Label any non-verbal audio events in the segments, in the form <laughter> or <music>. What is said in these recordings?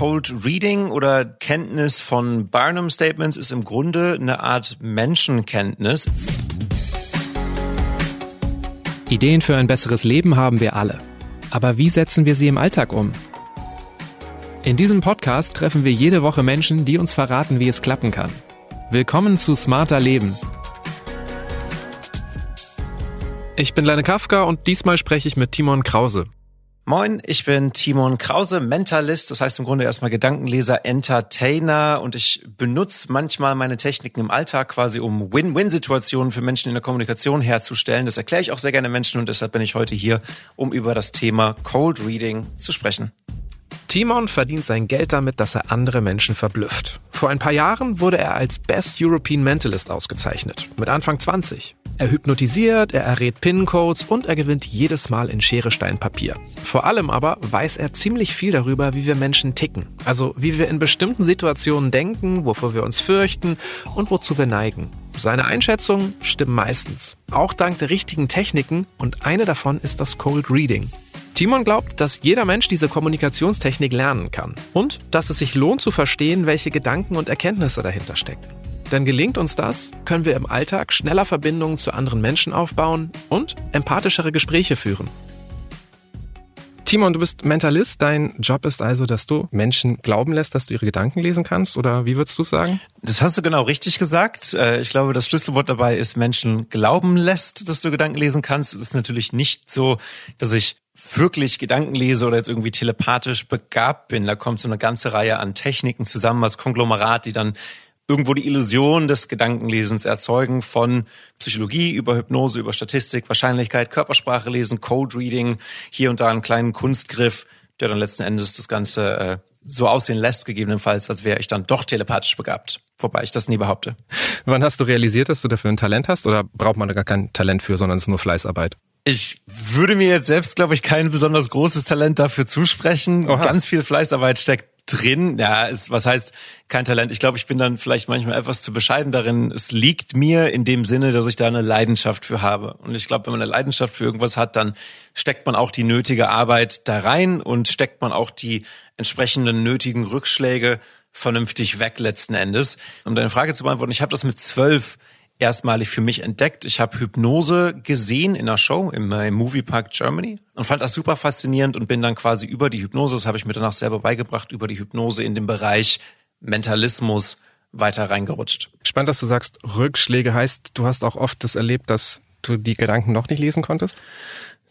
Cold Reading oder Kenntnis von Barnum Statements ist im Grunde eine Art Menschenkenntnis. Ideen für ein besseres Leben haben wir alle. Aber wie setzen wir sie im Alltag um? In diesem Podcast treffen wir jede Woche Menschen, die uns verraten, wie es klappen kann. Willkommen zu Smarter Leben. Ich bin Lene Kafka und diesmal spreche ich mit Timon Krause. Moin, ich bin Timon Krause, Mentalist, das heißt im Grunde erstmal Gedankenleser, Entertainer und ich benutze manchmal meine Techniken im Alltag quasi, um Win-Win-Situationen für Menschen in der Kommunikation herzustellen. Das erkläre ich auch sehr gerne Menschen und deshalb bin ich heute hier, um über das Thema Cold Reading zu sprechen. Timon verdient sein Geld damit, dass er andere Menschen verblüfft. Vor ein paar Jahren wurde er als Best European Mentalist ausgezeichnet, mit Anfang 20. Er hypnotisiert, er errät PIN-Codes und er gewinnt jedes Mal in Schere, Stein, Papier. Vor allem aber weiß er ziemlich viel darüber, wie wir Menschen ticken. Also wie wir in bestimmten Situationen denken, wovor wir uns fürchten und wozu wir neigen. Seine Einschätzungen stimmen meistens, auch dank der richtigen Techniken und eine davon ist das Cold Reading. Timon glaubt, dass jeder Mensch diese Kommunikationstechnik lernen kann und dass es sich lohnt zu verstehen, welche Gedanken und Erkenntnisse dahinter stecken. Denn gelingt uns das, können wir im Alltag schneller Verbindungen zu anderen Menschen aufbauen und empathischere Gespräche führen. Timon, du bist Mentalist. Dein Job ist also, dass du Menschen glauben lässt, dass du ihre Gedanken lesen kannst? Oder wie würdest du sagen? Das hast du genau richtig gesagt. Äh, ich glaube, das Schlüsselwort dabei ist Menschen glauben lässt, dass du Gedanken lesen kannst. Es ist natürlich nicht so, dass ich wirklich Gedanken lese oder jetzt irgendwie telepathisch begabt bin. Da kommt so eine ganze Reihe an Techniken zusammen als Konglomerat, die dann irgendwo die Illusion des Gedankenlesens erzeugen von Psychologie über Hypnose, über Statistik, Wahrscheinlichkeit, Körpersprache lesen, Code Reading, hier und da einen kleinen Kunstgriff, der dann letzten Endes das Ganze äh, so aussehen lässt, gegebenenfalls, als wäre ich dann doch telepathisch begabt. Wobei ich das nie behaupte. Wann hast du realisiert, dass du dafür ein Talent hast oder braucht man da gar kein Talent für, sondern es ist nur Fleißarbeit? Ich würde mir jetzt selbst, glaube ich, kein besonders großes Talent dafür zusprechen. Oha. Ganz viel Fleißarbeit steckt drin. Ja, ist, was heißt kein Talent? Ich glaube, ich bin dann vielleicht manchmal etwas zu bescheiden darin. Es liegt mir in dem Sinne, dass ich da eine Leidenschaft für habe. Und ich glaube, wenn man eine Leidenschaft für irgendwas hat, dann steckt man auch die nötige Arbeit da rein und steckt man auch die entsprechenden nötigen Rückschläge vernünftig weg letzten Endes. Um deine Frage zu beantworten, ich habe das mit zwölf erstmalig für mich entdeckt. Ich habe Hypnose gesehen in einer Show im, äh, im Moviepark Germany und fand das super faszinierend und bin dann quasi über die Hypnose, das habe ich mir danach selber beigebracht, über die Hypnose in den Bereich Mentalismus weiter reingerutscht. Spannend, dass du sagst, Rückschläge heißt, du hast auch oft das erlebt, dass du die Gedanken noch nicht lesen konntest?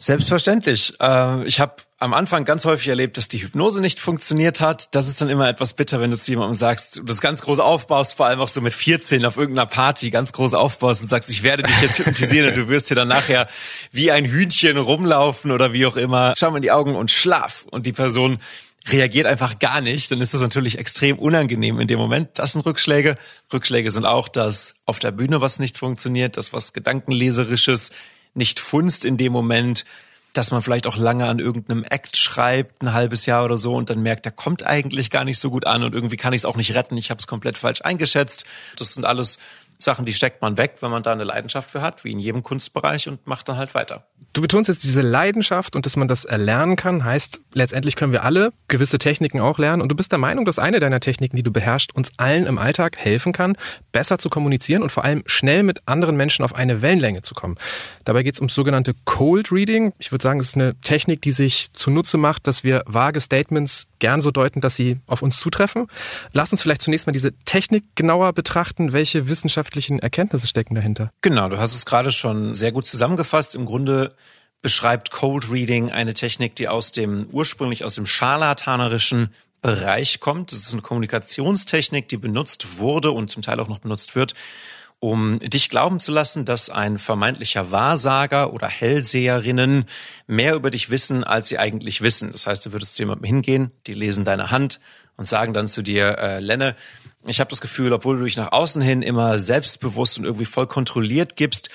Selbstverständlich. Äh, ich habe am Anfang ganz häufig erlebt, dass die Hypnose nicht funktioniert hat. Das ist dann immer etwas bitter, wenn du zu jemandem sagst, du das ganz groß aufbaust, vor allem auch so mit 14 auf irgendeiner Party ganz groß aufbaust und sagst, ich werde dich jetzt hypnotisieren und du wirst hier dann nachher wie ein Hühnchen rumlaufen oder wie auch immer. Schau mal in die Augen und schlaf. Und die Person reagiert einfach gar nicht, dann ist das natürlich extrem unangenehm in dem Moment. Das sind Rückschläge. Rückschläge sind auch, dass auf der Bühne was nicht funktioniert, dass was Gedankenleserisches nicht funzt in dem Moment, dass man vielleicht auch lange an irgendeinem Act schreibt, ein halbes Jahr oder so, und dann merkt, der kommt eigentlich gar nicht so gut an und irgendwie kann ich es auch nicht retten, ich habe es komplett falsch eingeschätzt. Das sind alles Sachen, die steckt man weg, wenn man da eine Leidenschaft für hat, wie in jedem Kunstbereich und macht dann halt weiter. Du betonst jetzt diese Leidenschaft und dass man das erlernen kann, heißt, letztendlich können wir alle gewisse Techniken auch lernen und du bist der Meinung, dass eine deiner Techniken, die du beherrschst, uns allen im Alltag helfen kann, besser zu kommunizieren und vor allem schnell mit anderen Menschen auf eine Wellenlänge zu kommen. Dabei geht es ums sogenannte Cold Reading. Ich würde sagen, es ist eine Technik, die sich zunutze macht, dass wir vage Statements gern so deuten, dass sie auf uns zutreffen. Lass uns vielleicht zunächst mal diese Technik genauer betrachten. Welche wissenschaftlichen Erkenntnisse stecken dahinter? Genau, du hast es gerade schon sehr gut zusammengefasst. Im Grunde beschreibt Cold Reading eine Technik, die aus dem ursprünglich aus dem scharlatanerischen Bereich kommt. Das ist eine Kommunikationstechnik, die benutzt wurde und zum Teil auch noch benutzt wird, um dich glauben zu lassen, dass ein vermeintlicher Wahrsager oder Hellseherinnen mehr über dich wissen, als sie eigentlich wissen. Das heißt, du würdest zu jemandem hingehen, die lesen deine Hand und sagen dann zu dir, äh, Lenne, ich habe das Gefühl, obwohl du dich nach außen hin immer selbstbewusst und irgendwie voll kontrolliert gibst,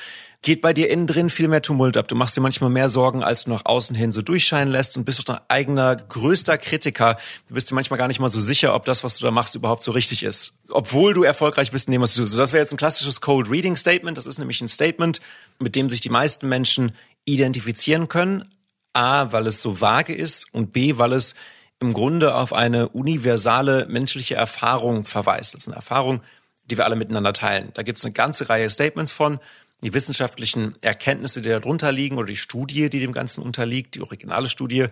geht bei dir innen drin viel mehr Tumult ab. Du machst dir manchmal mehr Sorgen, als du nach außen hin so durchscheinen lässt und bist doch dein eigener größter Kritiker. Du bist dir manchmal gar nicht mal so sicher, ob das, was du da machst, überhaupt so richtig ist. Obwohl du erfolgreich bist in dem, was du tust. Das wäre jetzt ein klassisches Cold Reading Statement. Das ist nämlich ein Statement, mit dem sich die meisten Menschen identifizieren können. A, weil es so vage ist und B, weil es im Grunde auf eine universale menschliche Erfahrung verweist. Das ist eine Erfahrung, die wir alle miteinander teilen. Da gibt es eine ganze Reihe Statements von, die wissenschaftlichen Erkenntnisse, die darunter liegen, oder die Studie, die dem Ganzen unterliegt, die originale Studie,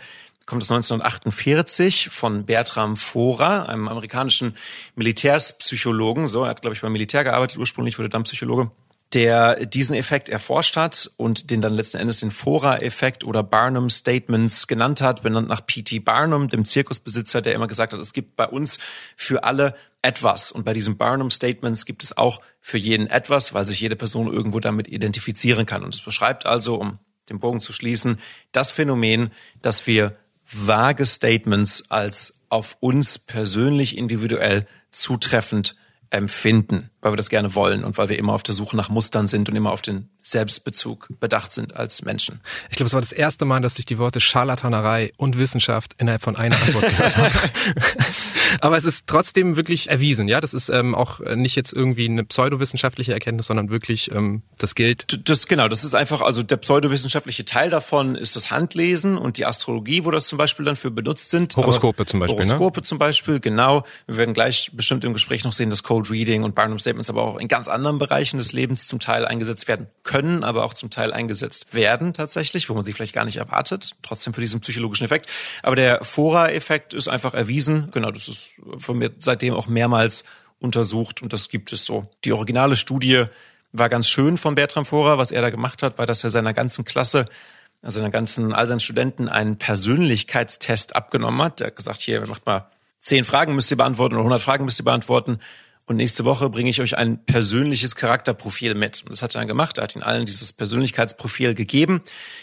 kommt aus 1948 von Bertram Fora, einem amerikanischen Militärspsychologen. So, er hat, glaube ich, beim Militär gearbeitet, ursprünglich wurde dann Psychologe der diesen Effekt erforscht hat und den dann letzten Endes den Fora-Effekt oder Barnum Statements genannt hat, benannt nach P.T. Barnum, dem Zirkusbesitzer, der immer gesagt hat, es gibt bei uns für alle etwas. Und bei diesen Barnum Statements gibt es auch für jeden etwas, weil sich jede Person irgendwo damit identifizieren kann. Und es beschreibt also, um den Bogen zu schließen, das Phänomen, dass wir vage Statements als auf uns persönlich individuell zutreffend empfinden, weil wir das gerne wollen und weil wir immer auf der Suche nach Mustern sind und immer auf den Selbstbezug bedacht sind als Menschen. Ich glaube, es war das erste Mal, dass ich die Worte Scharlatanerei und Wissenschaft innerhalb von einer Antwort gehört habe. <laughs> Aber es ist trotzdem wirklich erwiesen, ja. Das ist ähm, auch nicht jetzt irgendwie eine pseudowissenschaftliche Erkenntnis, sondern wirklich ähm, das gilt. Das genau, das ist einfach, also der pseudowissenschaftliche Teil davon ist das Handlesen und die Astrologie, wo das zum Beispiel dann für benutzt sind. Horoskope zum Beispiel. Ne? Horoskope ne? zum Beispiel, genau. Wir werden gleich bestimmt im Gespräch noch sehen, dass Cold Reading und Barnum Statements aber auch in ganz anderen Bereichen des Lebens zum Teil eingesetzt werden können, aber auch zum Teil eingesetzt werden tatsächlich, wo man sie vielleicht gar nicht erwartet, trotzdem für diesen psychologischen Effekt. Aber der Fora-Effekt ist einfach erwiesen. Genau, das ist von mir seitdem auch mehrmals untersucht und das gibt es so. Die originale Studie war ganz schön von Bertram Fora, was er da gemacht hat, weil das er seiner ganzen Klasse also seiner ganzen, all seinen Studenten einen Persönlichkeitstest abgenommen hat. Der hat gesagt, hier, macht mal zehn Fragen müsst ihr beantworten oder 100 Fragen müsst ihr beantworten. Und nächste Woche bringe ich euch ein persönliches Charakterprofil mit. Und das hat er dann gemacht. Er hat ihnen allen dieses Persönlichkeitsprofil gegeben.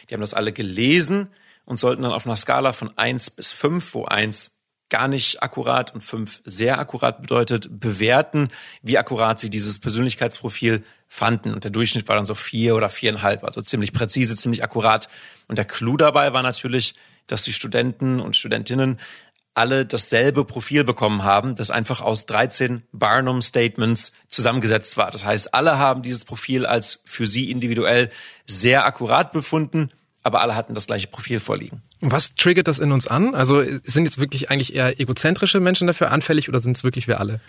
Die haben das alle gelesen und sollten dann auf einer Skala von eins bis fünf, wo eins gar nicht akkurat und fünf sehr akkurat bedeutet, bewerten, wie akkurat sie dieses Persönlichkeitsprofil fanden. Und der Durchschnitt war dann so vier oder viereinhalb, also ziemlich präzise, ziemlich akkurat. Und der Clou dabei war natürlich, dass die Studenten und Studentinnen alle dasselbe Profil bekommen haben, das einfach aus 13 Barnum Statements zusammengesetzt war. Das heißt, alle haben dieses Profil als für sie individuell sehr akkurat befunden, aber alle hatten das gleiche Profil vorliegen. Was triggert das in uns an? Also sind jetzt wirklich eigentlich eher egozentrische Menschen dafür anfällig oder sind es wirklich wir alle?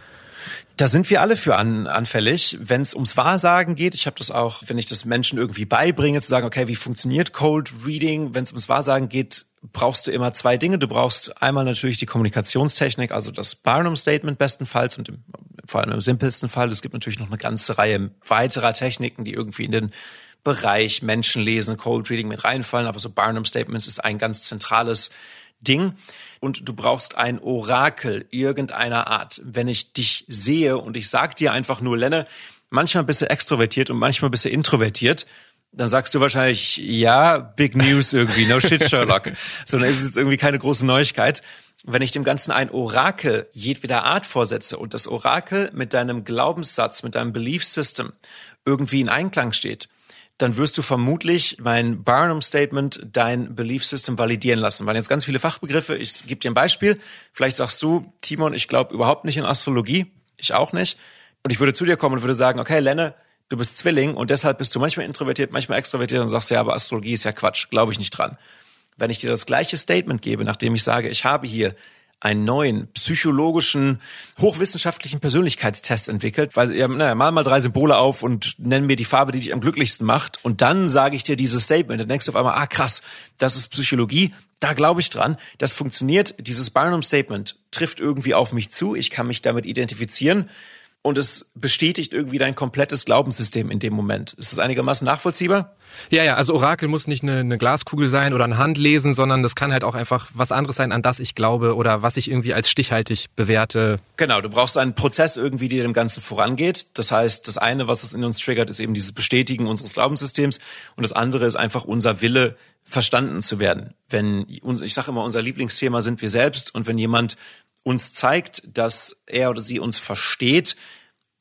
Da sind wir alle für an, anfällig, wenn es ums Wahrsagen geht. Ich habe das auch, wenn ich das Menschen irgendwie beibringe, zu sagen, okay, wie funktioniert Cold Reading? Wenn es ums Wahrsagen geht, brauchst du immer zwei Dinge. Du brauchst einmal natürlich die Kommunikationstechnik, also das Barnum Statement bestenfalls und im, vor allem im simpelsten Fall. Es gibt natürlich noch eine ganze Reihe weiterer Techniken, die irgendwie in den Bereich Menschenlesen, Cold Reading mit reinfallen. Aber so Barnum Statements ist ein ganz zentrales Ding. Und du brauchst ein Orakel irgendeiner Art. Wenn ich dich sehe und ich sag dir einfach nur, Lenne, manchmal bist du extrovertiert und manchmal bist du introvertiert, dann sagst du wahrscheinlich, ja, Big News irgendwie, no shit, Sherlock. <laughs> Sondern ist es jetzt irgendwie keine große Neuigkeit. Wenn ich dem Ganzen ein Orakel jedweder Art vorsetze und das Orakel mit deinem Glaubenssatz, mit deinem Belief System irgendwie in Einklang steht, dann wirst du vermutlich mein Barnum Statement, dein Belief System validieren lassen. Weil jetzt ganz viele Fachbegriffe. Ich gebe dir ein Beispiel. Vielleicht sagst du, Timon, ich glaube überhaupt nicht in Astrologie. Ich auch nicht. Und ich würde zu dir kommen und würde sagen, okay, Lenne, du bist Zwilling und deshalb bist du manchmal introvertiert, manchmal extrovertiert und sagst, ja, aber Astrologie ist ja Quatsch, glaube ich nicht dran. Wenn ich dir das gleiche Statement gebe, nachdem ich sage, ich habe hier einen neuen psychologischen, hochwissenschaftlichen Persönlichkeitstest entwickelt, weil ja, naja, mal mal drei Symbole auf und nenn mir die Farbe, die dich am glücklichsten macht. Und dann sage ich dir dieses Statement. Dann denkst du auf einmal, ah krass, das ist Psychologie, da glaube ich dran. Das funktioniert. Dieses Barnum Statement trifft irgendwie auf mich zu. Ich kann mich damit identifizieren und es bestätigt irgendwie dein komplettes Glaubenssystem in dem Moment. Ist das einigermaßen nachvollziehbar? Ja, ja, also Orakel muss nicht eine, eine Glaskugel sein oder ein Handlesen, sondern das kann halt auch einfach was anderes sein, an das ich glaube oder was ich irgendwie als stichhaltig bewerte. Genau, du brauchst einen Prozess irgendwie, der dem Ganzen vorangeht. Das heißt, das eine, was es in uns triggert, ist eben dieses Bestätigen unseres Glaubenssystems und das andere ist einfach unser Wille, verstanden zu werden. Wenn, ich sage immer, unser Lieblingsthema sind wir selbst und wenn jemand uns zeigt, dass er oder sie uns versteht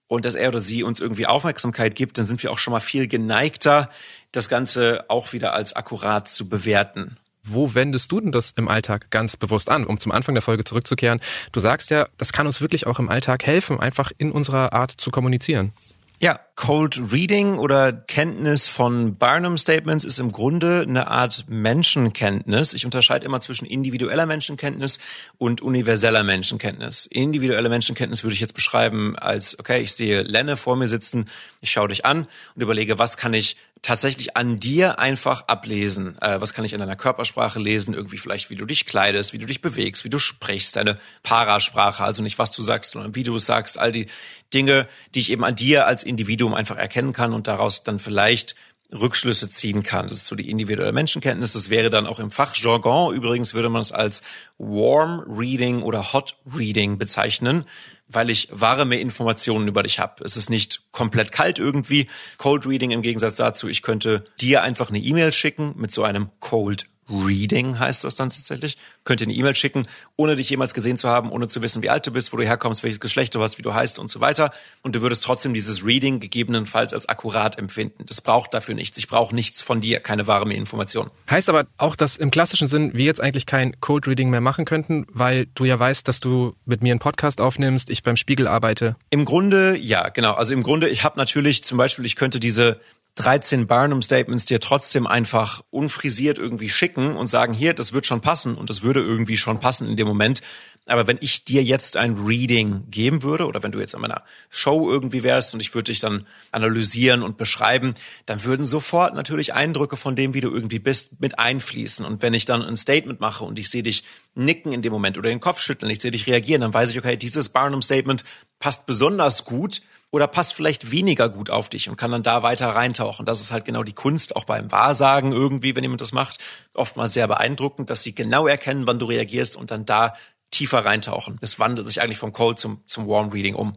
und dass er oder sie uns irgendwie Aufmerksamkeit gibt, dann sind wir auch schon mal viel geneigter, das Ganze auch wieder als akkurat zu bewerten. Wo wendest du denn das im Alltag ganz bewusst an, um zum Anfang der Folge zurückzukehren? Du sagst ja, das kann uns wirklich auch im Alltag helfen, einfach in unserer Art zu kommunizieren. Ja, Cold Reading oder Kenntnis von Barnum Statements ist im Grunde eine Art Menschenkenntnis. Ich unterscheide immer zwischen individueller Menschenkenntnis und universeller Menschenkenntnis. Individuelle Menschenkenntnis würde ich jetzt beschreiben als, okay, ich sehe Lenne vor mir sitzen, ich schaue dich an und überlege, was kann ich tatsächlich an dir einfach ablesen? Äh, was kann ich in deiner Körpersprache lesen? Irgendwie vielleicht, wie du dich kleidest, wie du dich bewegst, wie du sprichst, deine Parasprache, also nicht was du sagst, sondern wie du es sagst, all die Dinge, die ich eben an dir als Individuum einfach erkennen kann und daraus dann vielleicht Rückschlüsse ziehen kann. Das ist so die individuelle Menschenkenntnis. Das wäre dann auch im Fachjargon. Übrigens würde man es als Warm Reading oder Hot Reading bezeichnen, weil ich warme Informationen über dich habe. Es ist nicht komplett kalt irgendwie. Cold Reading im Gegensatz dazu, ich könnte dir einfach eine E-Mail schicken mit so einem Cold Reading heißt das dann tatsächlich. Könnt ihr eine E-Mail schicken, ohne dich jemals gesehen zu haben, ohne zu wissen, wie alt du bist, wo du herkommst, welches Geschlecht du hast, wie du heißt und so weiter. Und du würdest trotzdem dieses Reading gegebenenfalls als akkurat empfinden. Das braucht dafür nichts. Ich brauche nichts von dir, keine wahre Information. Heißt aber auch, dass im klassischen Sinn wir jetzt eigentlich kein Code Reading mehr machen könnten, weil du ja weißt, dass du mit mir einen Podcast aufnimmst, ich beim Spiegel arbeite. Im Grunde, ja, genau. Also im Grunde, ich habe natürlich zum Beispiel, ich könnte diese 13 Barnum Statements dir trotzdem einfach unfrisiert irgendwie schicken und sagen, hier, das wird schon passen und das würde irgendwie schon passen in dem Moment. Aber wenn ich dir jetzt ein Reading geben würde oder wenn du jetzt in meiner Show irgendwie wärst und ich würde dich dann analysieren und beschreiben, dann würden sofort natürlich Eindrücke von dem, wie du irgendwie bist, mit einfließen. Und wenn ich dann ein Statement mache und ich sehe dich nicken in dem Moment oder den Kopf schütteln, ich sehe dich reagieren, dann weiß ich, okay, dieses Barnum Statement passt besonders gut oder passt vielleicht weniger gut auf dich und kann dann da weiter reintauchen. Das ist halt genau die Kunst, auch beim Wahrsagen irgendwie, wenn jemand das macht, oftmals sehr beeindruckend, dass sie genau erkennen, wann du reagierst und dann da tiefer reintauchen. Das wandelt sich eigentlich vom Cold zum, zum Warm Reading um.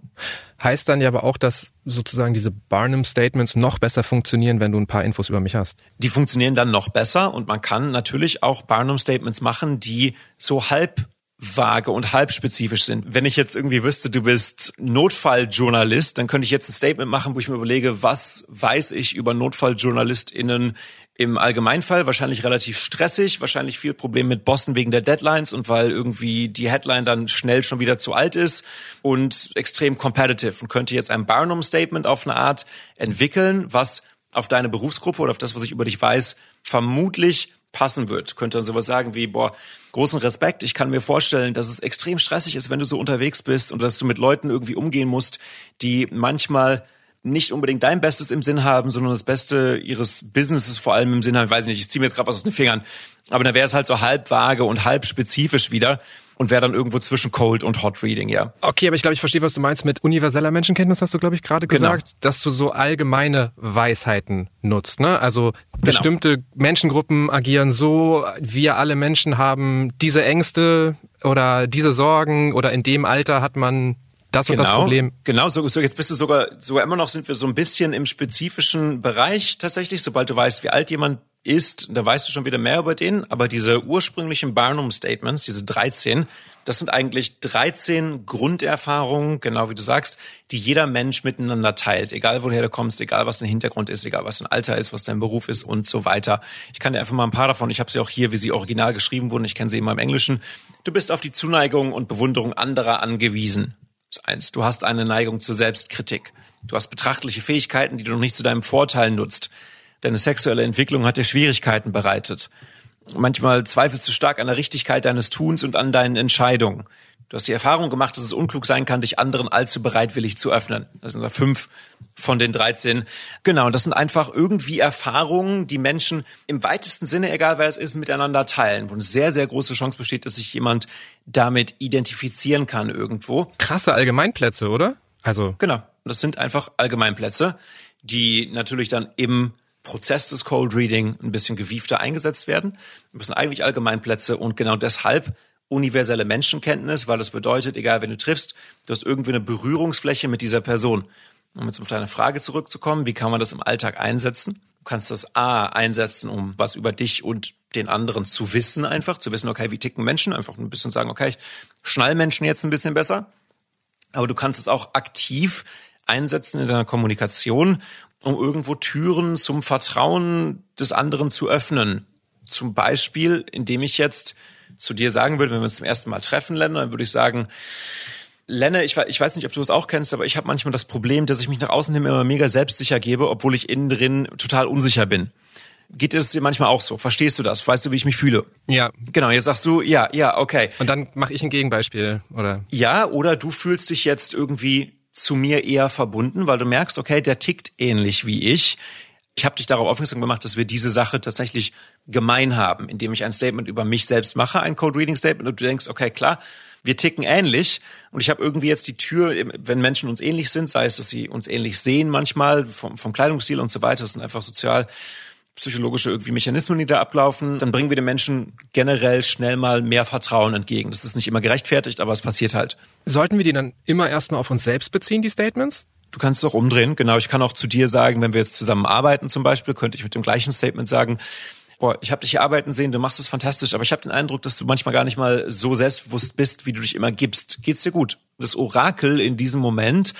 Heißt dann ja aber auch, dass sozusagen diese Barnum Statements noch besser funktionieren, wenn du ein paar Infos über mich hast. Die funktionieren dann noch besser und man kann natürlich auch Barnum Statements machen, die so halb vage und halbspezifisch sind. Wenn ich jetzt irgendwie wüsste, du bist Notfalljournalist, dann könnte ich jetzt ein Statement machen, wo ich mir überlege, was weiß ich über NotfalljournalistInnen im Allgemeinfall? Wahrscheinlich relativ stressig, wahrscheinlich viel Problem mit Bossen wegen der Deadlines und weil irgendwie die Headline dann schnell schon wieder zu alt ist und extrem competitive und könnte jetzt ein Barnum-Statement auf eine Art entwickeln, was auf deine Berufsgruppe oder auf das, was ich über dich weiß, vermutlich passen wird. Könnte dann sowas sagen wie, boah, großen Respekt. Ich kann mir vorstellen, dass es extrem stressig ist, wenn du so unterwegs bist und dass du mit Leuten irgendwie umgehen musst, die manchmal nicht unbedingt dein Bestes im Sinn haben, sondern das Beste ihres Businesses vor allem im Sinn haben. Ich weiß nicht, ich ziehe mir jetzt gerade was aus den Fingern. Aber dann wäre es halt so halb vage und halb spezifisch wieder und wäre dann irgendwo zwischen Cold und Hot Reading, ja. Okay, aber ich glaube, ich verstehe, was du meinst mit universeller Menschenkenntnis, hast du, glaube ich, gerade genau. gesagt, genau. dass du so allgemeine Weisheiten nutzt. Ne? Also genau. bestimmte Menschengruppen agieren so, wir alle Menschen haben diese Ängste oder diese Sorgen oder in dem Alter hat man das genau, und das Problem. Genau, so, so jetzt bist du sogar, sogar immer noch sind wir so ein bisschen im spezifischen Bereich tatsächlich. Sobald du weißt, wie alt jemand ist, da weißt du schon wieder mehr über den. Aber diese ursprünglichen Barnum Statements, diese 13, das sind eigentlich 13 Grunderfahrungen, genau wie du sagst, die jeder Mensch miteinander teilt. Egal woher du kommst, egal was dein Hintergrund ist, egal was dein Alter ist, was dein Beruf ist und so weiter. Ich kann dir einfach mal ein paar davon, ich habe sie auch hier, wie sie original geschrieben wurden, ich kenne sie immer im Englischen. Du bist auf die Zuneigung und Bewunderung anderer angewiesen. Eins. Du hast eine Neigung zur Selbstkritik. Du hast betrachtliche Fähigkeiten, die du noch nicht zu deinem Vorteil nutzt. Deine sexuelle Entwicklung hat dir Schwierigkeiten bereitet. Manchmal zweifelst du stark an der Richtigkeit deines Tuns und an deinen Entscheidungen. Du hast die Erfahrung gemacht, dass es unklug sein kann, dich anderen allzu bereitwillig zu öffnen. Das sind da fünf von den 13. Genau, und das sind einfach irgendwie Erfahrungen, die Menschen im weitesten Sinne, egal wer es ist, miteinander teilen, wo eine sehr, sehr große Chance besteht, dass sich jemand damit identifizieren kann irgendwo. Krasse Allgemeinplätze, oder? Also. Genau. Das sind einfach Allgemeinplätze, die natürlich dann im Prozess des Cold Reading ein bisschen gewiefter eingesetzt werden. Das sind eigentlich Allgemeinplätze und genau deshalb universelle Menschenkenntnis, weil das bedeutet, egal wen du triffst, du hast irgendwie eine Berührungsfläche mit dieser Person. Um jetzt auf deine Frage zurückzukommen, wie kann man das im Alltag einsetzen? Du kannst das A einsetzen, um was über dich und den anderen zu wissen, einfach zu wissen, okay, wie ticken Menschen, einfach ein bisschen sagen, okay, ich schnall Menschen jetzt ein bisschen besser. Aber du kannst es auch aktiv einsetzen in deiner Kommunikation, um irgendwo Türen zum Vertrauen des anderen zu öffnen. Zum Beispiel, indem ich jetzt zu dir sagen würde, wenn wir uns zum ersten Mal treffen, Länder, dann würde ich sagen, Lenne, ich, ich weiß nicht, ob du es auch kennst, aber ich habe manchmal das Problem, dass ich mich nach außen hin immer mega selbstsicher gebe, obwohl ich innen drin total unsicher bin. Geht dir das dir manchmal auch so? Verstehst du das? Weißt du, wie ich mich fühle? Ja. Genau, jetzt sagst du, ja, ja, okay. Und dann mache ich ein Gegenbeispiel, oder? Ja, oder du fühlst dich jetzt irgendwie zu mir eher verbunden, weil du merkst, okay, der tickt ähnlich wie ich. Ich habe dich darauf aufmerksam gemacht, dass wir diese Sache tatsächlich gemein haben, indem ich ein Statement über mich selbst mache, ein Code Reading Statement, und du denkst, okay, klar, wir ticken ähnlich und ich habe irgendwie jetzt die Tür, wenn Menschen uns ähnlich sind, sei es, dass sie uns ähnlich sehen manchmal vom, vom Kleidungsstil und so weiter, das sind einfach sozial psychologische irgendwie Mechanismen, die da ablaufen, dann bringen wir den Menschen generell schnell mal mehr Vertrauen entgegen. Das ist nicht immer gerechtfertigt, aber es passiert halt. Sollten wir die dann immer erstmal auf uns selbst beziehen, die Statements? Du kannst es auch umdrehen, genau. Ich kann auch zu dir sagen, wenn wir jetzt zusammen arbeiten zum Beispiel, könnte ich mit dem gleichen Statement sagen, boah, ich habe dich hier arbeiten sehen, du machst es fantastisch, aber ich habe den Eindruck, dass du manchmal gar nicht mal so selbstbewusst bist, wie du dich immer gibst. Geht's dir gut? Das Orakel in diesem Moment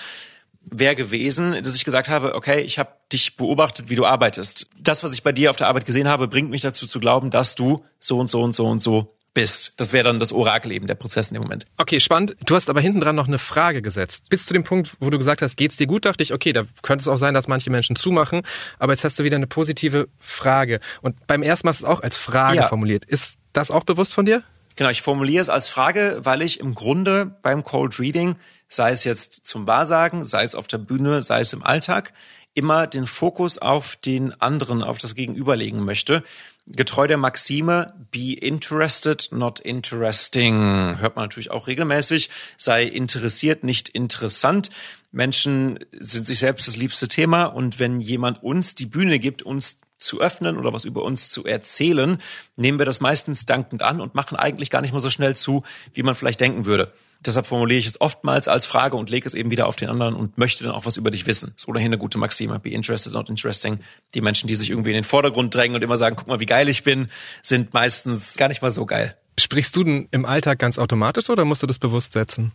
wäre gewesen, dass ich gesagt habe, okay, ich habe dich beobachtet, wie du arbeitest. Das, was ich bei dir auf der Arbeit gesehen habe, bringt mich dazu zu glauben, dass du so und so und so und so bist. Das wäre dann das Orakel eben, der Prozess in dem Moment. Okay, spannend. Du hast aber hinten dran noch eine Frage gesetzt. Bis zu dem Punkt, wo du gesagt hast, geht's dir gut, dachte ich, okay, da könnte es auch sein, dass manche Menschen zumachen. Aber jetzt hast du wieder eine positive Frage. Und beim ersten Mal ist es auch als Frage ja. formuliert. Ist das auch bewusst von dir? Genau, ich formuliere es als Frage, weil ich im Grunde beim Cold Reading, sei es jetzt zum Wahrsagen, sei es auf der Bühne, sei es im Alltag, immer den Fokus auf den anderen, auf das Gegenüber legen möchte getreu der Maxime be interested, not interesting. Hört man natürlich auch regelmäßig. Sei interessiert, nicht interessant. Menschen sind sich selbst das liebste Thema und wenn jemand uns die Bühne gibt, uns zu öffnen oder was über uns zu erzählen, nehmen wir das meistens dankend an und machen eigentlich gar nicht mal so schnell zu, wie man vielleicht denken würde. Deshalb formuliere ich es oftmals als Frage und lege es eben wieder auf den anderen und möchte dann auch was über dich wissen. ist ohnehin eine gute Maxime. Be interested, not interesting. Die Menschen, die sich irgendwie in den Vordergrund drängen und immer sagen, guck mal, wie geil ich bin, sind meistens gar nicht mal so geil. Sprichst du denn im Alltag ganz automatisch oder musst du das bewusst setzen?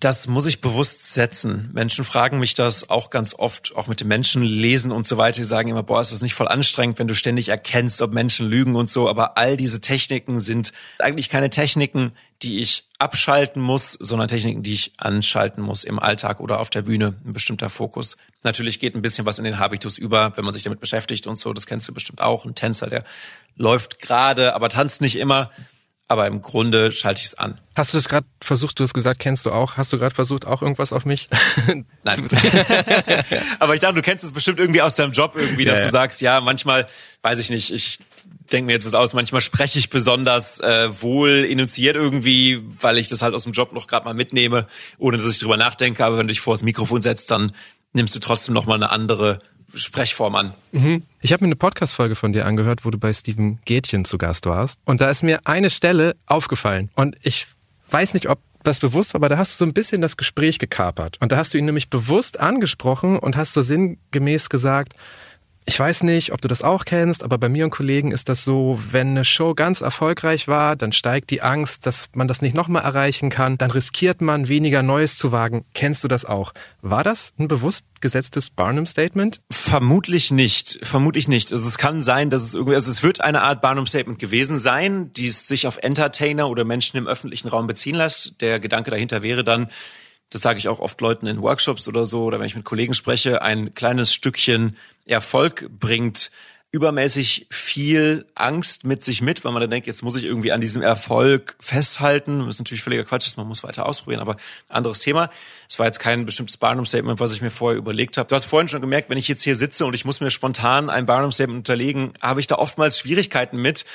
Das muss ich bewusst setzen. Menschen fragen mich das auch ganz oft, auch mit den Menschen lesen und so weiter. Die sagen immer, boah, ist das nicht voll anstrengend, wenn du ständig erkennst, ob Menschen lügen und so. Aber all diese Techniken sind eigentlich keine Techniken, die ich abschalten muss, sondern Techniken, die ich anschalten muss im Alltag oder auf der Bühne. Ein bestimmter Fokus. Natürlich geht ein bisschen was in den Habitus über, wenn man sich damit beschäftigt und so. Das kennst du bestimmt auch. Ein Tänzer, der läuft gerade, aber tanzt nicht immer aber im Grunde schalte ich es an. Hast du das gerade versucht, du hast gesagt, kennst du auch, hast du gerade versucht, auch irgendwas auf mich? <laughs> Nein. <laughs> aber ich dachte, du kennst es bestimmt irgendwie aus deinem Job irgendwie, dass ja, du sagst, ja, manchmal, weiß ich nicht, ich denke mir jetzt was aus, manchmal spreche ich besonders äh, wohl initiiert irgendwie, weil ich das halt aus dem Job noch gerade mal mitnehme, ohne dass ich drüber nachdenke, aber wenn du dich vor das Mikrofon setzt, dann nimmst du trotzdem noch eine andere Sprechform an. Mhm. Ich habe mir eine Podcast-Folge von dir angehört, wo du bei Steven Gätchen zu Gast warst. Und da ist mir eine Stelle aufgefallen. Und ich weiß nicht, ob das bewusst war, aber da hast du so ein bisschen das Gespräch gekapert. Und da hast du ihn nämlich bewusst angesprochen und hast so sinngemäß gesagt, ich weiß nicht, ob du das auch kennst, aber bei mir und Kollegen ist das so, wenn eine Show ganz erfolgreich war, dann steigt die Angst, dass man das nicht nochmal erreichen kann. Dann riskiert man, weniger Neues zu wagen. Kennst du das auch? War das ein bewusst gesetztes Barnum-Statement? Vermutlich nicht. Vermutlich nicht. Also es kann sein, dass es irgendwie, also es wird eine Art Barnum-Statement gewesen sein, die es sich auf Entertainer oder Menschen im öffentlichen Raum beziehen lässt. Der Gedanke dahinter wäre dann, das sage ich auch oft Leuten in Workshops oder so, oder wenn ich mit Kollegen spreche, ein kleines Stückchen Erfolg bringt übermäßig viel Angst mit sich mit, weil man dann denkt, jetzt muss ich irgendwie an diesem Erfolg festhalten. Was natürlich völliger Quatsch ist, man muss weiter ausprobieren, aber anderes Thema. Es war jetzt kein bestimmtes Barnum-Statement, was ich mir vorher überlegt habe. Du hast vorhin schon gemerkt, wenn ich jetzt hier sitze und ich muss mir spontan ein Barnum-Statement unterlegen, habe ich da oftmals Schwierigkeiten mit,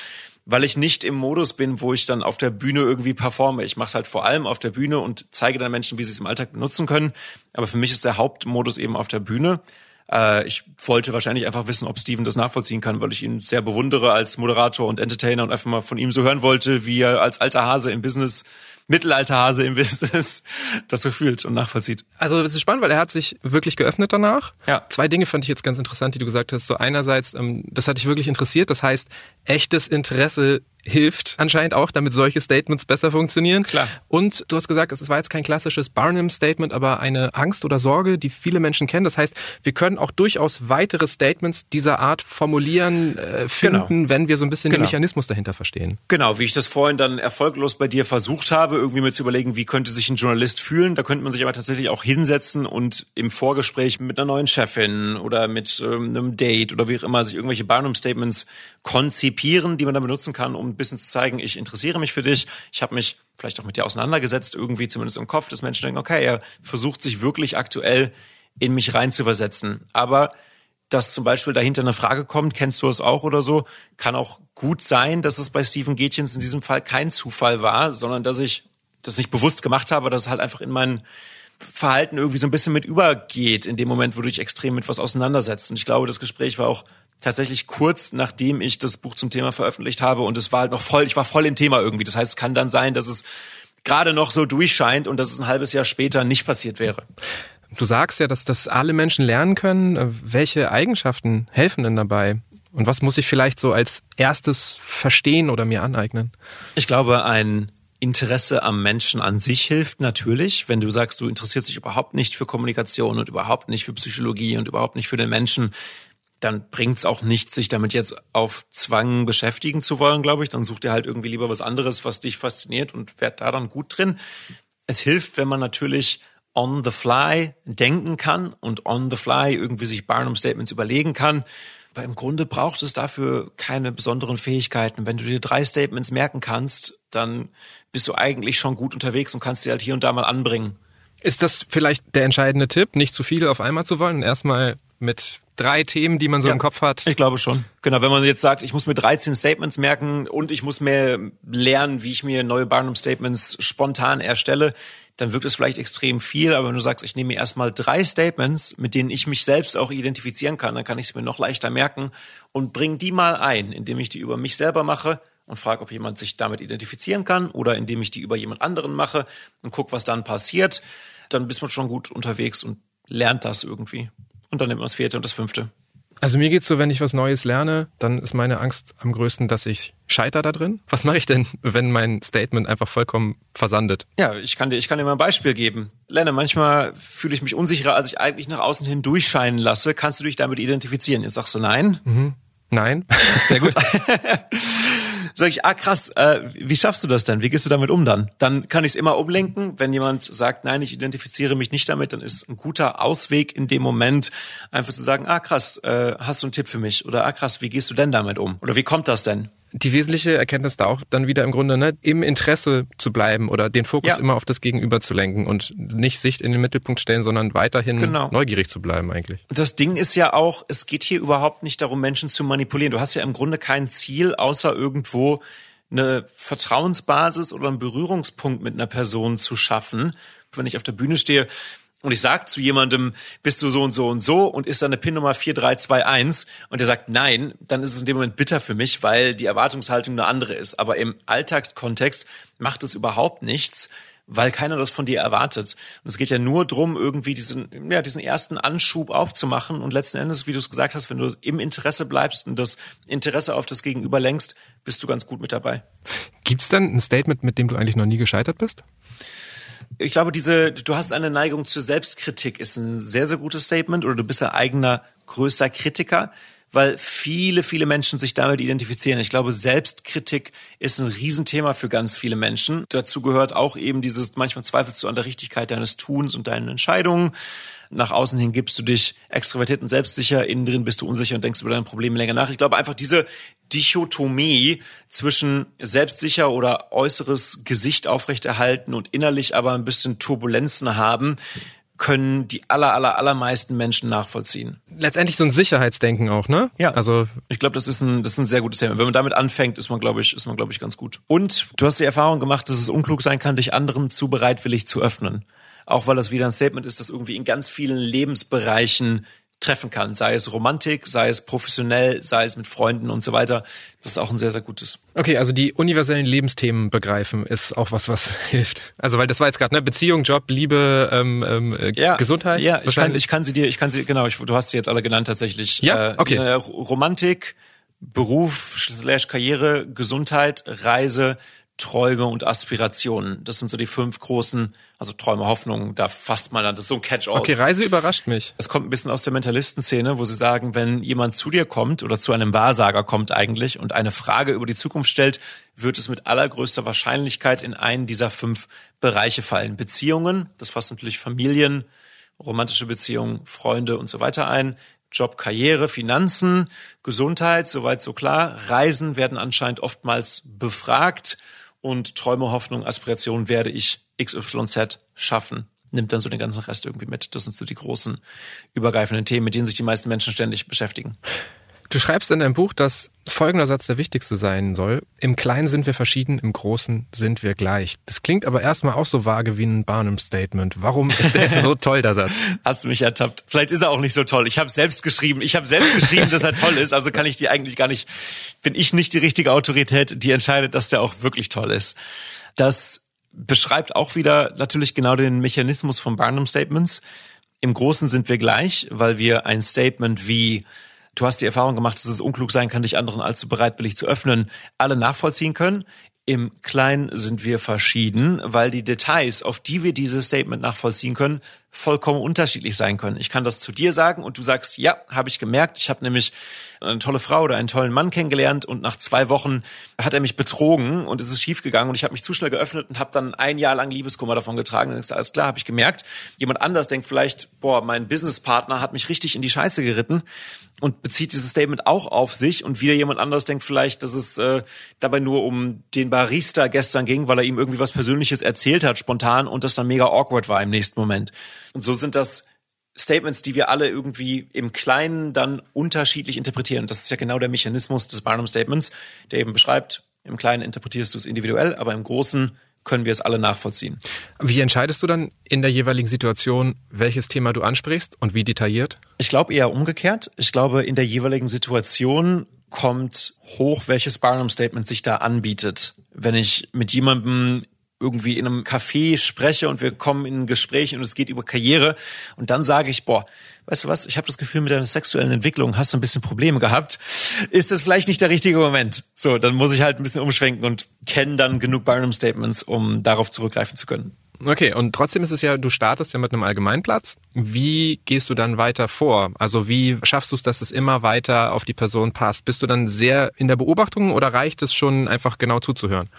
weil ich nicht im Modus bin, wo ich dann auf der Bühne irgendwie performe. Ich mache es halt vor allem auf der Bühne und zeige dann Menschen, wie sie es im Alltag benutzen können. Aber für mich ist der Hauptmodus eben auf der Bühne. Äh, ich wollte wahrscheinlich einfach wissen, ob Steven das nachvollziehen kann, weil ich ihn sehr bewundere als Moderator und Entertainer und einfach mal von ihm so hören wollte, wie er als alter Hase im Business Mittelalterhase im Business das so fühlt und nachvollzieht. Also es ist spannend, weil er hat sich wirklich geöffnet danach. Ja. Zwei Dinge fand ich jetzt ganz interessant, die du gesagt hast. So einerseits, ähm, das hat dich wirklich interessiert. Das heißt, echtes Interesse hilft anscheinend auch, damit solche Statements besser funktionieren. Klar. Und du hast gesagt, es war jetzt kein klassisches Barnum-Statement, aber eine Angst oder Sorge, die viele Menschen kennen. Das heißt, wir können auch durchaus weitere Statements dieser Art formulieren, äh, finden, genau. wenn wir so ein bisschen genau. den Mechanismus dahinter verstehen. Genau, wie ich das vorhin dann erfolglos bei dir versucht habe, irgendwie mir zu überlegen, wie könnte sich ein Journalist fühlen. Da könnte man sich aber tatsächlich auch hinsetzen und im Vorgespräch mit einer neuen Chefin oder mit ähm, einem Date oder wie auch immer sich irgendwelche Barnum-Statements konzipieren, die man dann benutzen kann, um ein bisschen zu zeigen, ich interessiere mich für dich, ich habe mich vielleicht auch mit dir auseinandergesetzt, irgendwie zumindest im Kopf, dass Menschen denken, okay, er versucht sich wirklich aktuell in mich reinzuversetzen. Aber dass zum Beispiel dahinter eine Frage kommt, kennst du es auch oder so, kann auch gut sein, dass es bei Stephen Gätchens in diesem Fall kein Zufall war, sondern dass ich das nicht bewusst gemacht habe, dass es halt einfach in mein Verhalten irgendwie so ein bisschen mit übergeht, in dem Moment, wo du dich extrem mit was auseinandersetzt. Und ich glaube, das Gespräch war auch tatsächlich kurz nachdem ich das Buch zum Thema veröffentlicht habe und es war halt noch voll, ich war voll im Thema irgendwie. Das heißt, es kann dann sein, dass es gerade noch so durchscheint und dass es ein halbes Jahr später nicht passiert wäre. Du sagst ja, dass das alle Menschen lernen können. Welche Eigenschaften helfen denn dabei? Und was muss ich vielleicht so als erstes verstehen oder mir aneignen? Ich glaube, ein Interesse am Menschen an sich hilft natürlich. Wenn du sagst, du interessierst dich überhaupt nicht für Kommunikation und überhaupt nicht für Psychologie und überhaupt nicht für den Menschen, dann bringt's auch nichts, sich damit jetzt auf Zwang beschäftigen zu wollen, glaube ich. Dann such dir halt irgendwie lieber was anderes, was dich fasziniert und werd da dann gut drin. Es hilft, wenn man natürlich on the fly denken kann und on the fly irgendwie sich Barnum Statements überlegen kann. Aber im Grunde braucht es dafür keine besonderen Fähigkeiten. Wenn du dir drei Statements merken kannst, dann bist du eigentlich schon gut unterwegs und kannst die halt hier und da mal anbringen. Ist das vielleicht der entscheidende Tipp, nicht zu viel auf einmal zu wollen und erstmal mit drei Themen, die man so ja, im Kopf hat? Ich glaube schon. Genau, wenn man jetzt sagt, ich muss mir 13 Statements merken und ich muss mehr lernen, wie ich mir neue Barnum Statements spontan erstelle, dann wirkt es vielleicht extrem viel, aber wenn du sagst, ich nehme mir erstmal drei Statements, mit denen ich mich selbst auch identifizieren kann, dann kann ich es mir noch leichter merken und bringe die mal ein, indem ich die über mich selber mache und frage, ob jemand sich damit identifizieren kann oder indem ich die über jemand anderen mache und guck, was dann passiert, dann bist man schon gut unterwegs und lernt das irgendwie. Und dann nimmt man das vierte und das fünfte. Also mir geht's so, wenn ich was Neues lerne, dann ist meine Angst am größten, dass ich scheiter da drin. Was mache ich denn, wenn mein Statement einfach vollkommen versandet? Ja, ich kann dir, ich kann dir mal ein Beispiel geben. Lenne, manchmal fühle ich mich unsicherer, als ich eigentlich nach außen hin durchscheinen lasse. Kannst du dich damit identifizieren? Jetzt sagst du nein. Mhm. Nein. Sehr gut. <laughs> Sag ich, ah krass, äh, wie schaffst du das denn? Wie gehst du damit um dann? Dann kann ich es immer umlenken. Wenn jemand sagt, nein, ich identifiziere mich nicht damit, dann ist ein guter Ausweg in dem Moment einfach zu sagen, ah krass, äh, hast du einen Tipp für mich? Oder ah krass, wie gehst du denn damit um? Oder wie kommt das denn? Die wesentliche Erkenntnis da auch dann wieder im Grunde, ne, im Interesse zu bleiben oder den Fokus ja. immer auf das Gegenüber zu lenken und nicht Sicht in den Mittelpunkt stellen, sondern weiterhin genau. neugierig zu bleiben eigentlich. Und das Ding ist ja auch, es geht hier überhaupt nicht darum, Menschen zu manipulieren. Du hast ja im Grunde kein Ziel, außer irgendwo eine Vertrauensbasis oder einen Berührungspunkt mit einer Person zu schaffen. Wenn ich auf der Bühne stehe, und ich sag zu jemandem, bist du so und so und so und ist dann eine PIN-Nummer 4321 und der sagt nein, dann ist es in dem Moment bitter für mich, weil die Erwartungshaltung eine andere ist. Aber im Alltagskontext macht es überhaupt nichts, weil keiner das von dir erwartet. Und es geht ja nur drum, irgendwie diesen, ja, diesen ersten Anschub aufzumachen und letzten Endes, wie du es gesagt hast, wenn du im Interesse bleibst und das Interesse auf das Gegenüber lenkst, bist du ganz gut mit dabei. Gibt's dann ein Statement, mit dem du eigentlich noch nie gescheitert bist? Ich glaube, diese, du hast eine Neigung zur Selbstkritik, ist ein sehr, sehr gutes Statement oder du bist ein eigener größter Kritiker, weil viele, viele Menschen sich damit identifizieren. Ich glaube, Selbstkritik ist ein Riesenthema für ganz viele Menschen. Dazu gehört auch eben dieses, manchmal zweifelst du an der Richtigkeit deines Tuns und deinen Entscheidungen nach außen hin gibst du dich extrovertiert und selbstsicher, innen drin bist du unsicher und denkst über deine Probleme länger nach. Ich glaube einfach diese Dichotomie zwischen selbstsicher oder äußeres Gesicht aufrechterhalten und innerlich aber ein bisschen Turbulenzen haben, können die aller, aller, allermeisten Menschen nachvollziehen. Letztendlich so ein Sicherheitsdenken auch, ne? Ja. Also ich glaube, das ist ein, das ist ein sehr gutes Thema. Wenn man damit anfängt, ist man, glaube ich, ist man, glaube ich, ganz gut. Und du hast die Erfahrung gemacht, dass es unklug sein kann, dich anderen zu bereitwillig zu öffnen auch weil das wieder ein Statement ist, das irgendwie in ganz vielen Lebensbereichen treffen kann, sei es Romantik, sei es professionell, sei es mit Freunden und so weiter. Das ist auch ein sehr, sehr gutes. Okay, also die universellen Lebensthemen begreifen ist auch was, was <laughs> hilft. Also weil das war jetzt gerade ne Beziehung, Job, Liebe, ähm, ähm, äh, ja, Gesundheit. Ja, ich kann, ich kann sie dir, ich kann sie genau. Ich, du hast sie jetzt alle genannt tatsächlich. Ja, äh, okay. Äh, Romantik, Beruf, slash Karriere, Gesundheit, Reise, Träume und Aspirationen. Das sind so die fünf großen, also Träume, Hoffnungen, da fasst man dann, das ist so ein Catch-all. Okay, Reise überrascht mich. Es kommt ein bisschen aus der Mentalistenszene, wo sie sagen, wenn jemand zu dir kommt oder zu einem Wahrsager kommt eigentlich und eine Frage über die Zukunft stellt, wird es mit allergrößter Wahrscheinlichkeit in einen dieser fünf Bereiche fallen. Beziehungen, das fasst natürlich Familien, romantische Beziehungen, Freunde und so weiter ein. Job, Karriere, Finanzen, Gesundheit, soweit so klar. Reisen werden anscheinend oftmals befragt und Träume, Hoffnung, Aspiration werde ich XYZ schaffen. Nimmt dann so den ganzen Rest irgendwie mit. Das sind so die großen übergreifenden Themen, mit denen sich die meisten Menschen ständig beschäftigen. Du schreibst in deinem Buch, dass folgender Satz der wichtigste sein soll. Im Kleinen sind wir verschieden, im Großen sind wir gleich. Das klingt aber erstmal auch so vage wie ein Barnum-Statement. Warum ist der <laughs> so toll, der Satz? Hast du mich ertappt. Vielleicht ist er auch nicht so toll. Ich habe selbst geschrieben. Ich habe selbst geschrieben, dass er toll ist. Also kann ich die eigentlich gar nicht, bin ich nicht die richtige Autorität, die entscheidet, dass der auch wirklich toll ist. Das beschreibt auch wieder natürlich genau den Mechanismus von Barnum-Statements. Im Großen sind wir gleich, weil wir ein Statement wie du hast die Erfahrung gemacht, dass es unklug sein kann, dich anderen allzu bereitwillig zu öffnen, alle nachvollziehen können. Im Kleinen sind wir verschieden, weil die Details, auf die wir dieses Statement nachvollziehen können, vollkommen unterschiedlich sein können. Ich kann das zu dir sagen und du sagst, ja, habe ich gemerkt. Ich habe nämlich eine tolle Frau oder einen tollen Mann kennengelernt und nach zwei Wochen hat er mich betrogen und es ist schiefgegangen und ich habe mich zu schnell geöffnet und habe dann ein Jahr lang Liebeskummer davon getragen. Und ist alles klar, habe ich gemerkt. Jemand anders denkt vielleicht, boah, mein Businesspartner hat mich richtig in die Scheiße geritten und bezieht dieses Statement auch auf sich und wieder jemand anderes denkt vielleicht, dass es äh, dabei nur um den Barista gestern ging, weil er ihm irgendwie was Persönliches erzählt hat spontan und das dann mega awkward war im nächsten Moment. Und so sind das Statements, die wir alle irgendwie im Kleinen dann unterschiedlich interpretieren. Das ist ja genau der Mechanismus des Barnum Statements, der eben beschreibt, im Kleinen interpretierst du es individuell, aber im Großen können wir es alle nachvollziehen. Wie entscheidest du dann in der jeweiligen Situation, welches Thema du ansprichst und wie detailliert? Ich glaube eher umgekehrt. Ich glaube, in der jeweiligen Situation kommt hoch, welches Barnum Statement sich da anbietet. Wenn ich mit jemandem irgendwie in einem Café spreche und wir kommen in ein Gespräch und es geht über Karriere und dann sage ich, boah, weißt du was, ich habe das Gefühl, mit deiner sexuellen Entwicklung hast du ein bisschen Probleme gehabt, ist das vielleicht nicht der richtige Moment. So, dann muss ich halt ein bisschen umschwenken und kenne dann genug Barnum-Statements, um darauf zurückgreifen zu können. Okay, und trotzdem ist es ja, du startest ja mit einem Allgemeinplatz. Wie gehst du dann weiter vor? Also wie schaffst du es, dass es immer weiter auf die Person passt? Bist du dann sehr in der Beobachtung oder reicht es schon einfach genau zuzuhören?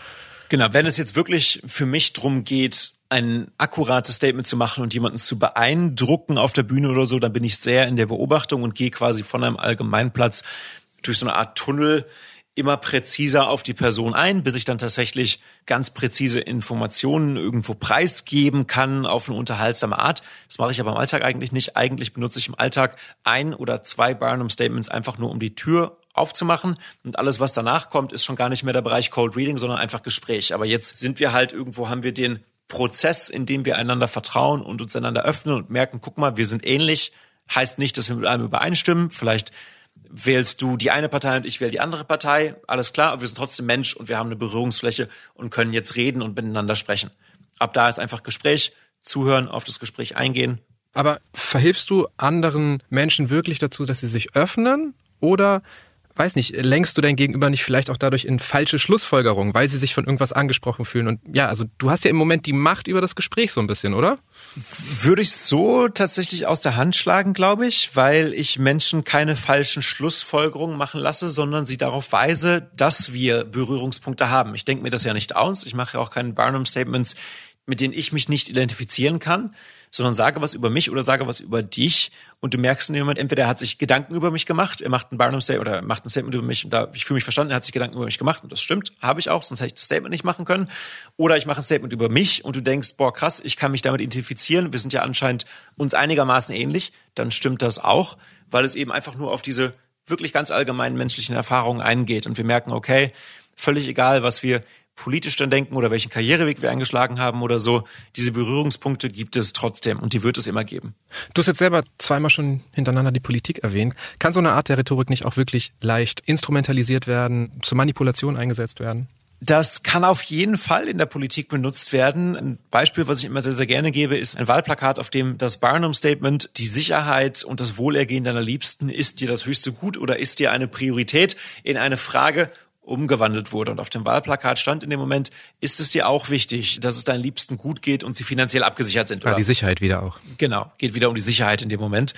Genau, wenn es jetzt wirklich für mich drum geht, ein akkurates Statement zu machen und jemanden zu beeindrucken auf der Bühne oder so, dann bin ich sehr in der Beobachtung und gehe quasi von einem Allgemeinplatz durch so eine Art Tunnel immer präziser auf die Person ein, bis ich dann tatsächlich ganz präzise Informationen irgendwo preisgeben kann auf eine unterhaltsame Art. Das mache ich aber im Alltag eigentlich nicht. Eigentlich benutze ich im Alltag ein oder zwei Barnum Statements einfach nur um die Tür aufzumachen. Und alles, was danach kommt, ist schon gar nicht mehr der Bereich Cold Reading, sondern einfach Gespräch. Aber jetzt sind wir halt irgendwo, haben wir den Prozess, in dem wir einander vertrauen und uns einander öffnen und merken, guck mal, wir sind ähnlich. Heißt nicht, dass wir mit einem übereinstimmen. Vielleicht wählst du die eine Partei und ich wähle die andere Partei. Alles klar, aber wir sind trotzdem Mensch und wir haben eine Berührungsfläche und können jetzt reden und miteinander sprechen. Ab da ist einfach Gespräch, zuhören, auf das Gespräch eingehen. Aber verhilfst du anderen Menschen wirklich dazu, dass sie sich öffnen? Oder weiß nicht, lenkst du dein Gegenüber nicht vielleicht auch dadurch in falsche Schlussfolgerungen, weil sie sich von irgendwas angesprochen fühlen? Und ja, also du hast ja im Moment die Macht über das Gespräch so ein bisschen, oder? Würde ich so tatsächlich aus der Hand schlagen, glaube ich, weil ich Menschen keine falschen Schlussfolgerungen machen lasse, sondern sie darauf weise, dass wir Berührungspunkte haben. Ich denke mir das ja nicht aus. Ich mache ja auch keine Barnum-Statements, mit denen ich mich nicht identifizieren kann sondern sage was über mich oder sage was über dich und du merkst in dem Moment, entweder er hat sich Gedanken über mich gemacht, er macht ein Barnum Statement oder macht ein Statement über mich und da, ich fühle mich verstanden, er hat sich Gedanken über mich gemacht und das stimmt, habe ich auch, sonst hätte ich das Statement nicht machen können. Oder ich mache ein Statement über mich und du denkst, boah, krass, ich kann mich damit identifizieren, wir sind ja anscheinend uns einigermaßen ähnlich, dann stimmt das auch, weil es eben einfach nur auf diese wirklich ganz allgemeinen menschlichen Erfahrungen eingeht und wir merken, okay, völlig egal, was wir politisch dann denken oder welchen Karriereweg wir eingeschlagen haben oder so. Diese Berührungspunkte gibt es trotzdem und die wird es immer geben. Du hast jetzt selber zweimal schon hintereinander die Politik erwähnt. Kann so eine Art der Rhetorik nicht auch wirklich leicht instrumentalisiert werden, zur Manipulation eingesetzt werden? Das kann auf jeden Fall in der Politik benutzt werden. Ein Beispiel, was ich immer sehr, sehr gerne gebe, ist ein Wahlplakat, auf dem das Barnum-Statement, die Sicherheit und das Wohlergehen deiner Liebsten ist dir das höchste Gut oder ist dir eine Priorität in eine Frage umgewandelt wurde. Und auf dem Wahlplakat stand in dem Moment, ist es dir auch wichtig, dass es deinen Liebsten gut geht und sie finanziell abgesichert sind? Oder? Ja, die Sicherheit wieder auch. Genau, geht wieder um die Sicherheit in dem Moment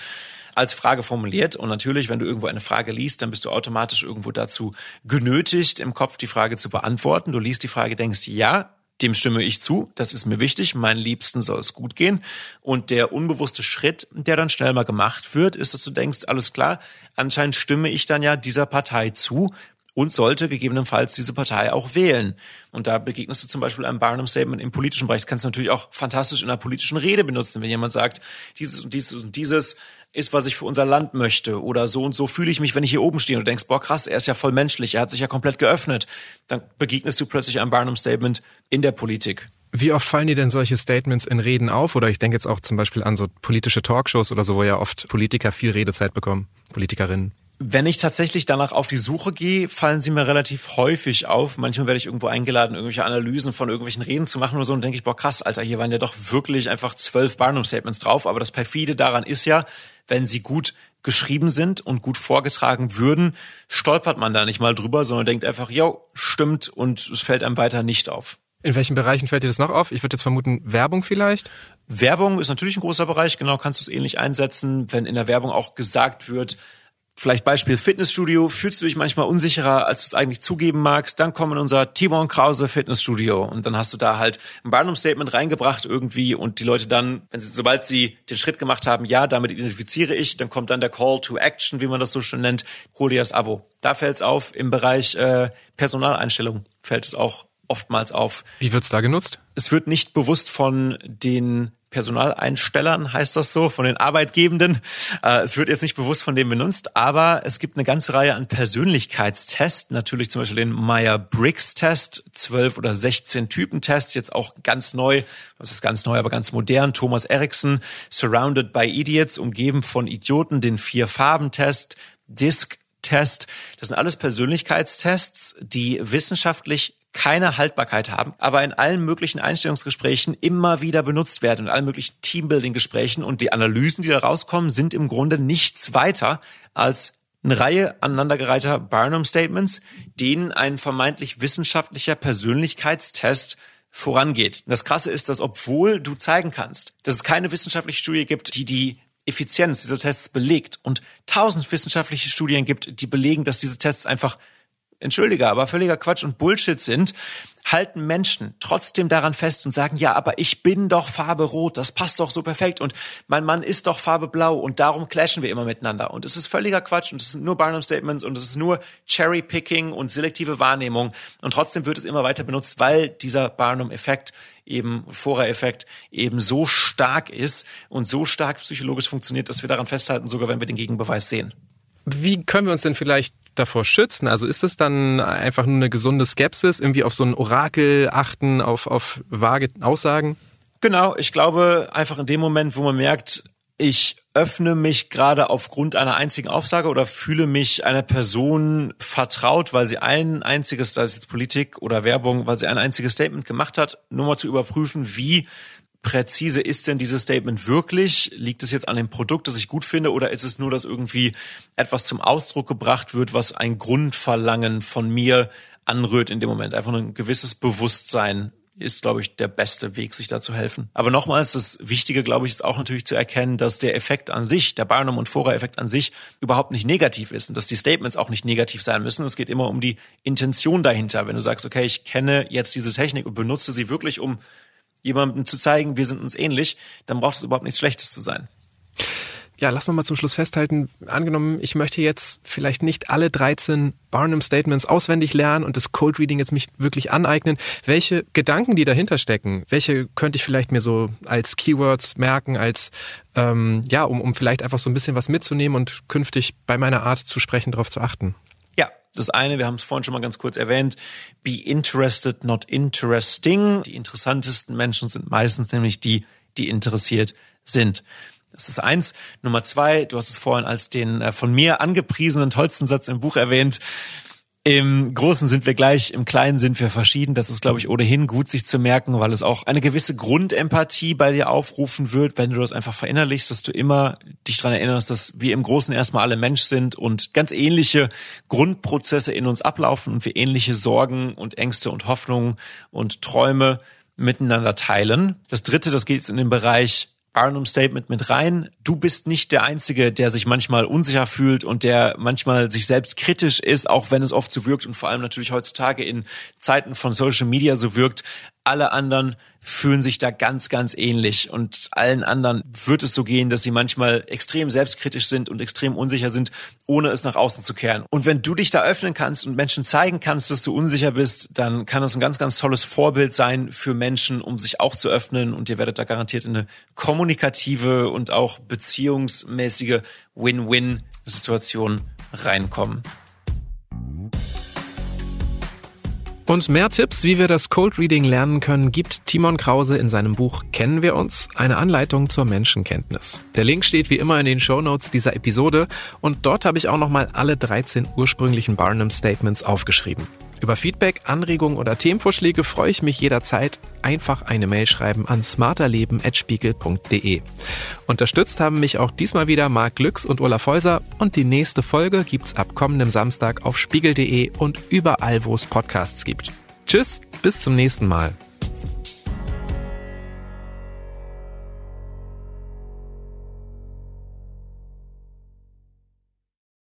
als Frage formuliert. Und natürlich, wenn du irgendwo eine Frage liest, dann bist du automatisch irgendwo dazu genötigt, im Kopf die Frage zu beantworten. Du liest die Frage, denkst, ja, dem stimme ich zu, das ist mir wichtig, meinen Liebsten soll es gut gehen. Und der unbewusste Schritt, der dann schnell mal gemacht wird, ist, dass du denkst, alles klar, anscheinend stimme ich dann ja dieser Partei zu und sollte gegebenenfalls diese Partei auch wählen. Und da begegnest du zum Beispiel einem Barnum Statement im politischen Bereich. Das kannst du natürlich auch fantastisch in einer politischen Rede benutzen, wenn jemand sagt, dieses und dieses und dieses ist, was ich für unser Land möchte oder so und so fühle ich mich, wenn ich hier oben stehe und du denkst, boah krass, er ist ja voll menschlich, er hat sich ja komplett geöffnet. Dann begegnest du plötzlich einem Barnum-Statement in der Politik. Wie oft fallen dir denn solche Statements in Reden auf? Oder ich denke jetzt auch zum Beispiel an so politische Talkshows oder so, wo ja oft Politiker viel Redezeit bekommen, Politikerinnen. Wenn ich tatsächlich danach auf die Suche gehe, fallen sie mir relativ häufig auf. Manchmal werde ich irgendwo eingeladen, irgendwelche Analysen von irgendwelchen Reden zu machen oder so und denke ich, boah krass, Alter, hier waren ja doch wirklich einfach zwölf Barnum-Statements drauf. Aber das perfide daran ist ja, wenn sie gut geschrieben sind und gut vorgetragen würden, stolpert man da nicht mal drüber, sondern denkt einfach, jo, stimmt und es fällt einem weiter nicht auf. In welchen Bereichen fällt dir das noch auf? Ich würde jetzt vermuten, Werbung vielleicht? Werbung ist natürlich ein großer Bereich, genau kannst du es ähnlich einsetzen, wenn in der Werbung auch gesagt wird, Vielleicht Beispiel Fitnessstudio, fühlst du dich manchmal unsicherer, als du es eigentlich zugeben magst, dann komm in unser Timon Krause Fitnessstudio und dann hast du da halt ein Barnum-Statement reingebracht irgendwie und die Leute dann, wenn sie, sobald sie den Schritt gemacht haben, ja, damit identifiziere ich, dann kommt dann der Call to Action, wie man das so schön nennt, hol dir das Abo. Da fällt es auf, im Bereich äh, Personaleinstellung fällt es auch oftmals auf. Wie wird's da genutzt? Es wird nicht bewusst von den Personaleinstellern, heißt das so, von den Arbeitgebenden. Äh, es wird jetzt nicht bewusst von denen benutzt, aber es gibt eine ganze Reihe an Persönlichkeitstests, natürlich zum Beispiel den Meyer-Briggs-Test, zwölf oder 16 Typentests, jetzt auch ganz neu, das ist ganz neu, aber ganz modern, Thomas Erickson, Surrounded by Idiots, umgeben von Idioten, den Vier-Farben-Test, Disc Test. Das sind alles Persönlichkeitstests, die wissenschaftlich keine Haltbarkeit haben, aber in allen möglichen Einstellungsgesprächen immer wieder benutzt werden, in allen möglichen Teambuilding-Gesprächen. Und die Analysen, die da rauskommen, sind im Grunde nichts weiter als eine Reihe aneinandergereihter Barnum-Statements, denen ein vermeintlich wissenschaftlicher Persönlichkeitstest vorangeht. Das Krasse ist, dass obwohl du zeigen kannst, dass es keine wissenschaftliche Studie gibt, die die Effizienz dieser Tests belegt und tausend wissenschaftliche Studien gibt, die belegen, dass diese Tests einfach entschuldige, aber völliger Quatsch und Bullshit sind, halten Menschen trotzdem daran fest und sagen, ja, aber ich bin doch Farbe rot, das passt doch so perfekt und mein Mann ist doch Farbe blau und darum clashen wir immer miteinander. Und es ist völliger Quatsch und es sind nur Barnum Statements und es ist nur Cherry Picking und selektive Wahrnehmung und trotzdem wird es immer weiter benutzt, weil dieser Barnum-Effekt eben Fora-Effekt eben so stark ist und so stark psychologisch funktioniert, dass wir daran festhalten, sogar wenn wir den Gegenbeweis sehen. Wie können wir uns denn vielleicht davor schützen? Also ist es dann einfach nur eine gesunde Skepsis, irgendwie auf so ein Orakel achten, auf, auf vage Aussagen? Genau, ich glaube einfach in dem Moment, wo man merkt, ich öffne mich gerade aufgrund einer einzigen Aussage oder fühle mich einer Person vertraut, weil sie ein einziges, sei es jetzt Politik oder Werbung, weil sie ein einziges Statement gemacht hat, nur mal zu überprüfen, wie präzise ist denn dieses Statement wirklich? Liegt es jetzt an dem Produkt, das ich gut finde, oder ist es nur, dass irgendwie etwas zum Ausdruck gebracht wird, was ein Grundverlangen von mir anrührt in dem Moment? Einfach ein gewisses Bewusstsein ist, glaube ich, der beste Weg, sich da zu helfen. Aber nochmals, das Wichtige, glaube ich, ist auch natürlich zu erkennen, dass der Effekt an sich, der Barnum- und Fora-Effekt an sich, überhaupt nicht negativ ist und dass die Statements auch nicht negativ sein müssen. Es geht immer um die Intention dahinter. Wenn du sagst, okay, ich kenne jetzt diese Technik und benutze sie wirklich, um jemandem zu zeigen, wir sind uns ähnlich, dann braucht es überhaupt nichts Schlechtes zu sein. Ja, lass uns mal zum Schluss festhalten. Angenommen, ich möchte jetzt vielleicht nicht alle 13 Barnum Statements auswendig lernen und das Cold Reading jetzt mich wirklich aneignen. Welche Gedanken, die dahinter stecken, welche könnte ich vielleicht mir so als Keywords merken, als ähm, ja, um, um vielleicht einfach so ein bisschen was mitzunehmen und künftig bei meiner Art zu sprechen darauf zu achten? Das eine, wir haben es vorhin schon mal ganz kurz erwähnt, be interested, not interesting. Die interessantesten Menschen sind meistens nämlich die, die interessiert sind. Das ist eins. Nummer zwei, du hast es vorhin als den äh, von mir angepriesenen tollsten Satz im Buch erwähnt. Im Großen sind wir gleich, im Kleinen sind wir verschieden. Das ist, glaube ich, ohnehin gut, sich zu merken, weil es auch eine gewisse Grundempathie bei dir aufrufen wird, wenn du das einfach verinnerlichst, dass du immer dich dran erinnerst, dass wir im Großen erstmal alle Mensch sind und ganz ähnliche Grundprozesse in uns ablaufen und wir ähnliche Sorgen und Ängste und Hoffnungen und Träume miteinander teilen. Das dritte, das geht in den Bereich Barnum Statement mit rein. Du bist nicht der Einzige, der sich manchmal unsicher fühlt und der manchmal sich selbst kritisch ist, auch wenn es oft so wirkt und vor allem natürlich heutzutage in Zeiten von Social Media so wirkt. Alle anderen fühlen sich da ganz, ganz ähnlich. Und allen anderen wird es so gehen, dass sie manchmal extrem selbstkritisch sind und extrem unsicher sind, ohne es nach außen zu kehren. Und wenn du dich da öffnen kannst und Menschen zeigen kannst, dass du unsicher bist, dann kann das ein ganz, ganz tolles Vorbild sein für Menschen, um sich auch zu öffnen. Und ihr werdet da garantiert in eine kommunikative und auch beziehungsmäßige Win-Win-Situation reinkommen. Und mehr Tipps, wie wir das Cold Reading lernen können, gibt Timon Krause in seinem Buch Kennen wir uns? Eine Anleitung zur Menschenkenntnis. Der Link steht wie immer in den Show Notes dieser Episode und dort habe ich auch nochmal alle 13 ursprünglichen Barnum Statements aufgeschrieben. Über Feedback, Anregungen oder Themenvorschläge freue ich mich jederzeit. Einfach eine Mail schreiben an smarterleben.spiegel.de. Unterstützt haben mich auch diesmal wieder Marc Glücks und Olaf Häuser und die nächste Folge gibt's ab kommendem Samstag auf spiegel.de und überall, wo es Podcasts gibt. Tschüss, bis zum nächsten Mal.